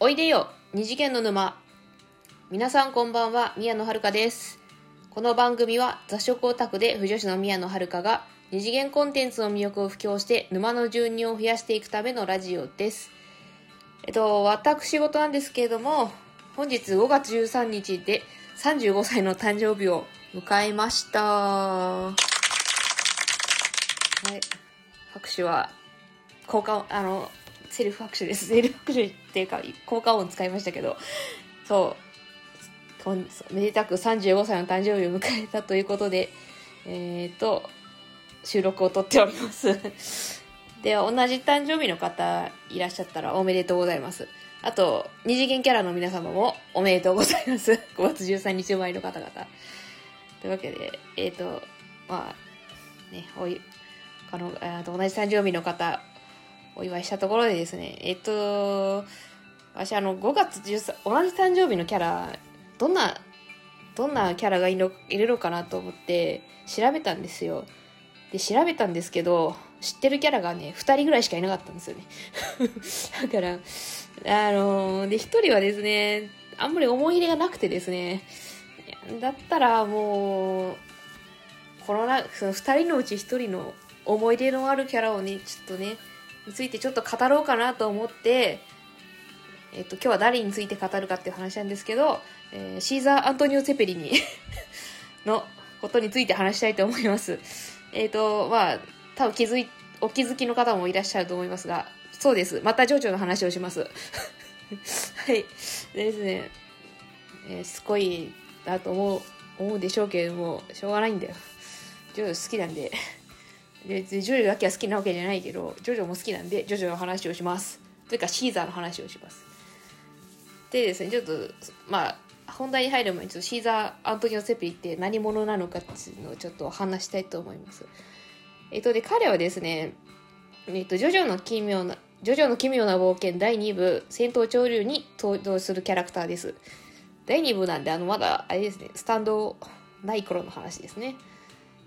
おいでよ二次元の沼。皆さんこんばんは宮野遥です。この番組は雑食オタクで不女子の宮野遥が二次元コンテンツの魅力を布教して沼の住人を増やしていくためのラジオです。えっと私事なんですけれども本日5月13日で35歳の誕生日を迎えました。はい。拍手は効果音あのセルフ拍手です。セルフ拍手っていうか、効果音使いましたけど、そう、めでたく35歳の誕生日を迎えたということで、えっ、ー、と、収録を撮っております。では、同じ誕生日の方いらっしゃったらおめでとうございます。あと、二次元キャラの皆様もおめでとうございます。5月13日生まれの方々。というわけで、えっ、ー、と、まあ、ね、おい、あの、あと同じ誕生日の方、お祝いしたところでですね、えっと、私あの、5月13、同じ誕生日のキャラ、どんな、どんなキャラがいるのかなと思って調べたんですよ。で、調べたんですけど、知ってるキャラがね、2人ぐらいしかいなかったんですよね。だから、あの、で、1人はですね、あんまり思い入れがなくてですね、だったらもう、このな、その2人のうち1人の思い出のあるキャラをね、ちょっとね、についてちょっと語ろうかなと思って、えっと、今日は誰について語るかっていう話なんですけど、えー、シーザー・アントニオ・ツェペリニ のことについて話したいと思います。えっ、と、まあ、多分気づい、お気づきの方もいらっしゃると思いますが、そうです。またジョジョの話をします。はい。でですね、えー、すごいなと思う、思うでしょうけれども、しょうがないんだよ。ジョジョ好きなんで。でジョジョだけは好きなわけじゃないけどジョジョも好きなんでジョジョの話をします。というかシーザーの話をします。でですねちょっとまあ本題に入る前にシーザー・アントニオ・セピリって何者なのかっていうのをちょっと話したいと思います。えっとで彼はですねえっとジョジョの奇妙なジョジョの奇妙な冒険第2部戦闘潮流に登場するキャラクターです。第2部なんであのまだあれですねスタンドない頃の話ですね。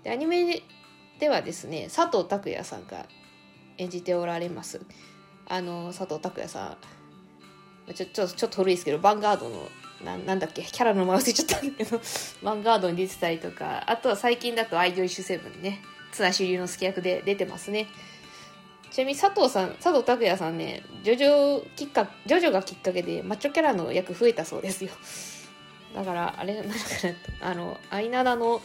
でアニメではですね佐藤拓也さんが演じておられます。あの佐藤拓也さんちょちょちょっと古いですけどヴァンガードのななんだっけキャラの名前忘れちゃったんだけど ヴァンガードに出てたりとかあとは最近だと「アイドルシュセブン」ね綱主流の助役で出てますね。ちなみに佐藤さん佐藤拓也さんねジョジョきっかジョジョがきっかけでマッチョキャラの役増えたそうですよ。だからあれなんかあのアイナダの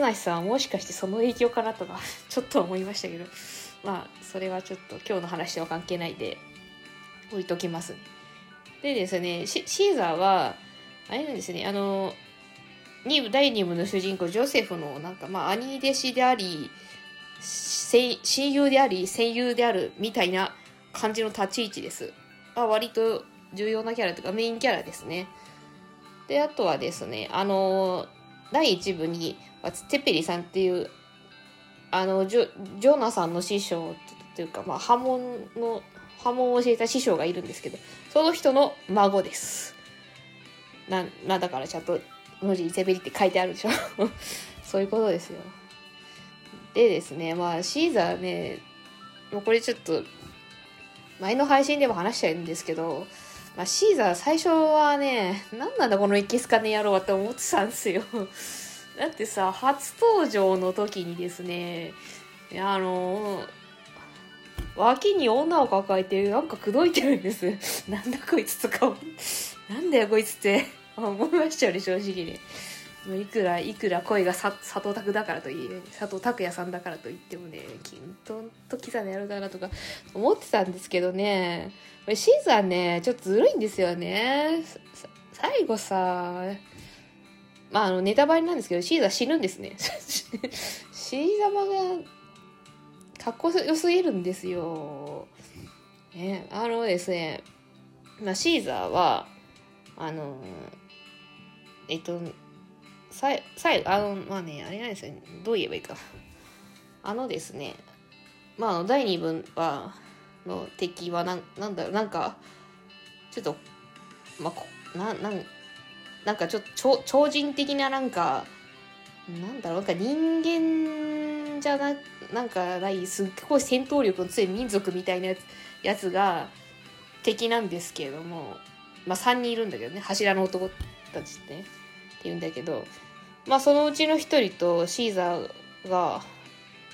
綱さんはもしかしてその影響かなとか ちょっと思いましたけどまあそれはちょっと今日の話とは関係ないで置いときますねでですねシーザーはあれなんですねあの2部第2部の主人公ジョセフのなんかまあ兄弟子であり親友であり戦友であるみたいな感じの立ち位置です。まあ、割と重要なキャラというかメインキャラですね。で、あとはですね、あの、第1部にテペリさんっていうあのジョジョナさんの師匠というか、まあ、波紋の波紋を教えた師匠がいるんですけどその人の孫です。ななだからちゃんと文字にテペリって書いてあるでしょ。そういうことですよ。でですねまあシーザーねもうこれちょっと前の配信でも話したんですけど、まあ、シーザー最初はね何なんだこのイケスカネ野郎はって思ってたんですよ。だってさ初登場の時にですねあの脇に女を抱えてなんか口説いてるんです。なんだこいつとかなんだよこいつって。思いましたよね正直に。いくらいくら声が佐藤拓だからといえ佐藤拓也さんだからといってもねキントンとキザでやるかなとか思ってたんですけどね。シーザーねちょっとずるいんですよね。最後さまあ、あの、ネタバレなんですけど、シーザー死ぬんですね。シーザマが、かっこよすぎるんですよ。ね、あのですね、まあ、シーザーは、あの、えっと、さい、さい、あの、まあね、あれなんですよ、どう言えばいいか。あのですね、まあ、第2部は、の敵はなん、なんだろう、なんか、ちょっと、まあ、こな、なん、なんかちょっと超人的ななんかなんだろうなんか人間じゃななんかないすっごい戦闘力の強い民族みたいなやつやつが敵なんですけれども、まあ、3人いるんだけどね柱の男たちってって言うんだけどまあそのうちの1人とシーザーが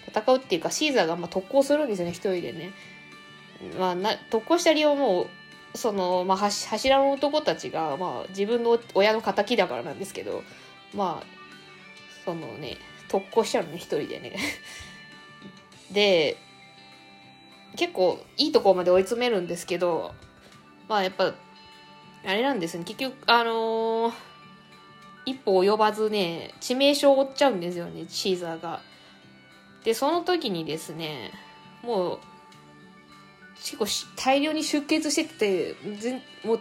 戦うっていうかシーザーがまあ特攻するんですよね1人でね。まあ、な特攻した理由はもうその、まあ、柱の男たちが、まあ、自分の親の敵だからなんですけどまあそのね特攻しちゃうのね一人でね で結構いいところまで追い詰めるんですけどまあやっぱあれなんですね結局あのー、一歩及ばずね致命傷を負っちゃうんですよねシーザーが。でその時にですねもう結構大量に出血しててもう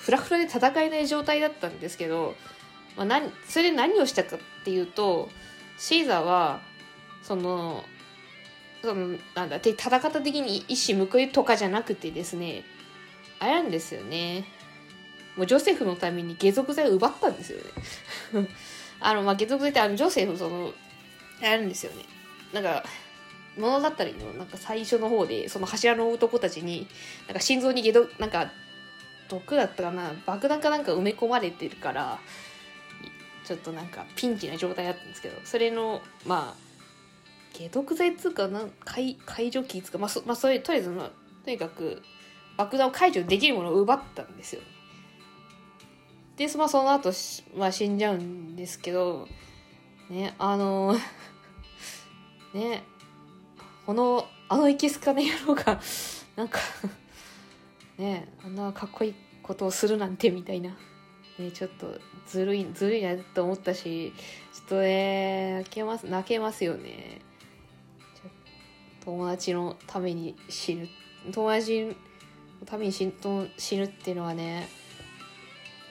フラフラで戦えない状態だったんですけど、まあ、何それで何をしたかっていうとシーザーはそのそのなんだって戦った時に一矢報いとかじゃなくてですねあれなんですよね。もうジョセフのために下属剤を奪ったんですよね。あのまあ下属剤ってあのジョセフそのあるんですよね。なんか物語のなんか最初の方でその柱の男たちになんか心臓に解毒なんか毒だったかな爆弾かなんか埋め込まれてるからちょっとなんかピンチな状態だったんですけどそれのまあ解毒剤っつうかな解解除機っつうかまあそ,、まあ、それとりあえず、まあ、とにかく爆弾を解除できるものを奪ったんですよ。で、まあ、その後、まあ、死んじゃうんですけどねあの ねこのあのいけすかね野郎が なんかねあんなかっこいいことをするなんてみたいな、ね、ちょっとずるいずるいなと思ったしちょっとね泣けます泣けますよね。友達のために死ぬ。友達のために死ぬっていうのはね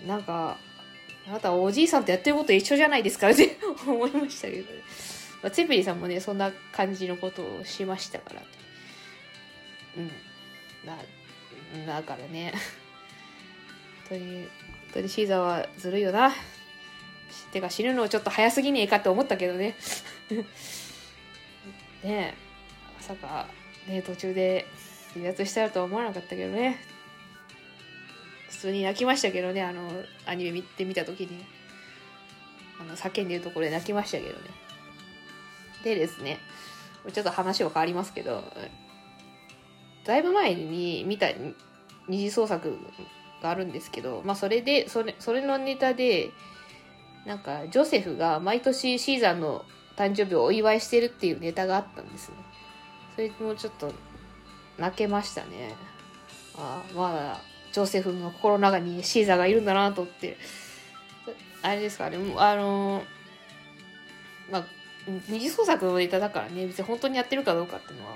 なんかあなたおじいさんとやってること一緒じゃないですかって 思いましたけどね。まあ、ツェペリさんもね、そんな感じのことをしましたから。うん。な、だからね。本当に、本当にシーザーはずるいよな。てか死ぬのちょっと早すぎねえかって思ったけどね。ねえ、まさか、ね途中で離脱したらとは思わなかったけどね。普通に泣きましたけどね、あの、アニメ見てみた時に。あの、叫んでるところで泣きましたけどね。でですね、ちょっと話は変わりますけど、だいぶ前に見た二次創作があるんですけど、まあそれで、それ、それのネタで、なんか、ジョセフが毎年シーザーの誕生日をお祝いしてるっていうネタがあったんですね。それもちょっと泣けましたね。ああ、まだ、ジョセフの心の中にシーザーがいるんだなと思って。あれですかね、あの、まあ、二次創作のネタだからね別に本当にやってるかどうかっていうのは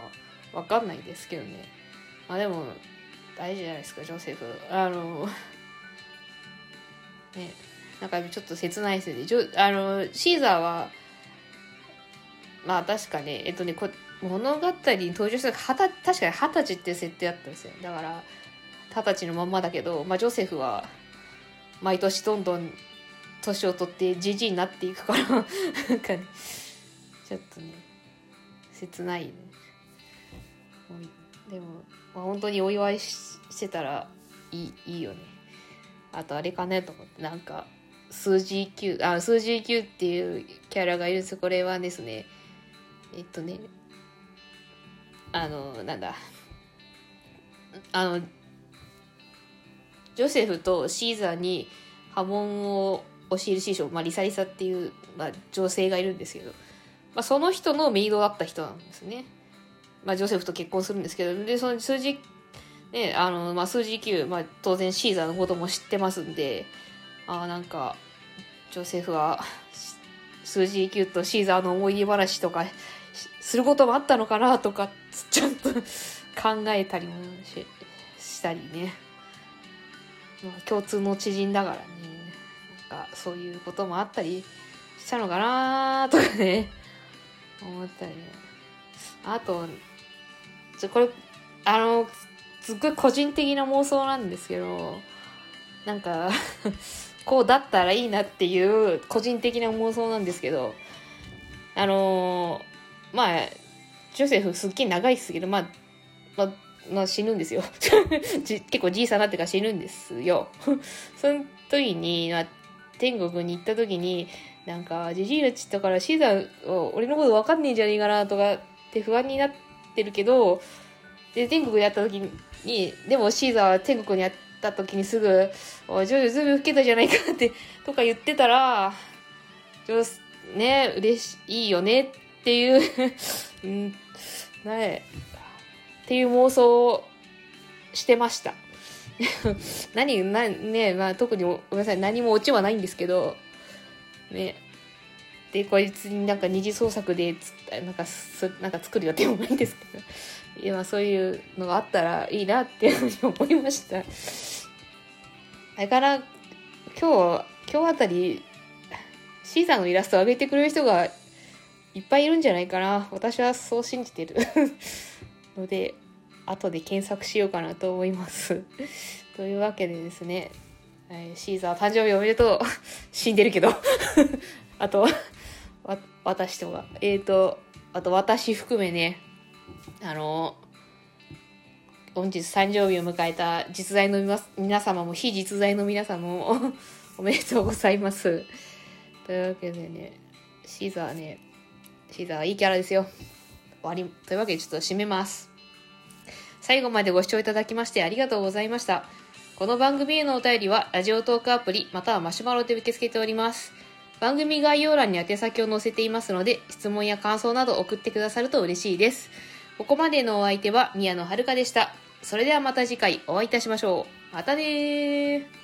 分かんないですけどね。まあでも大事じゃないですかジョセフ。あの ねなんかちょっと切ないですよね。ジョあのシーザーはまあ確かねえっとねこ物語に登場したはた確かに二十歳っていう設定だったんですよ。だから二十歳のまんまだけど、まあ、ジョセフは毎年どんどん年を取ってじじいになっていくからなんか、ね、ちょっとね切ないねでも、まあ、本当にお祝いしてたらいいいいよね。あとあれかねと思って。なんか数字9あ数字9っていうキャラがいるんですこれはですねえっとねあのなんだ。あのジョセフとシーザーに波紋を教える師匠、まあ、リサリサっていう、まあ、女性がいるんですけど。まあ、その人のメイドだった人なんですね。まあ、ジョセフと結婚するんですけど、で、その数字、ね、あの、まあ、数字9、まあ、当然シーザーのことも知ってますんで、ああ、なんか、ジョセフは、数字9とシーザーの思い出話とか、することもあったのかなとか、ちょっと考えたりもししたりね。まあ、共通の知人だからね。なんか、そういうこともあったりしたのかなとかね。思ったりねあとちょこれあのすっごい個人的な妄想なんですけどなんか こうだったらいいなっていう個人的な妄想なんですけどあのまあジョセフすっげえ長いですけどまあ、まあ、まあ、死ぬんですよ。結構じいさんなってから死ぬんですよ。その時に、まあ、天国に行った時になんかじじいのちったからシーザー俺のこと分かんねえんじゃねえかなとかって不安になってるけどで天国にあった時にでもシーザーは天国にあった時にすぐ「おいジョジョずいぶん老けたじゃないか」ってとか言ってたらジョね嬉しいよねっていう うんねっていう妄想をしてました。何なねまあ特にごめんなさい何もオチはないんですけどね。でこいつになんか二次創作でなんかすなんか作る予定もないんですけど。いやそういうのがあったらいいなっていうふうに思いました。あれから今日今日あたりシーザーのイラストを上げてくれる人がいっぱいいるんじゃないかな。私はそう信じてる。ので後で検索しようかなと思います。というわけでですね、はい、シーザー誕生日おめでとう。死んでるけど。あとわ私とか。えっ、ー、とあと私含めね。あの本日誕生日を迎えた実在の皆様も非実在の皆様も おめでとうございます。というわけでねシーザーねシーザーいいキャラですよ。終わりというわけでちょっと締めます。最後までご視聴いただきましてありがとうございました。この番組へのお便りはラジオトークアプリまたはマシュマロで受け付けております。番組概要欄に宛先を載せていますので質問や感想など送ってくださると嬉しいです。ここまでのお相手は宮野遥でした。それではまた次回お会いいたしましょう。またねー。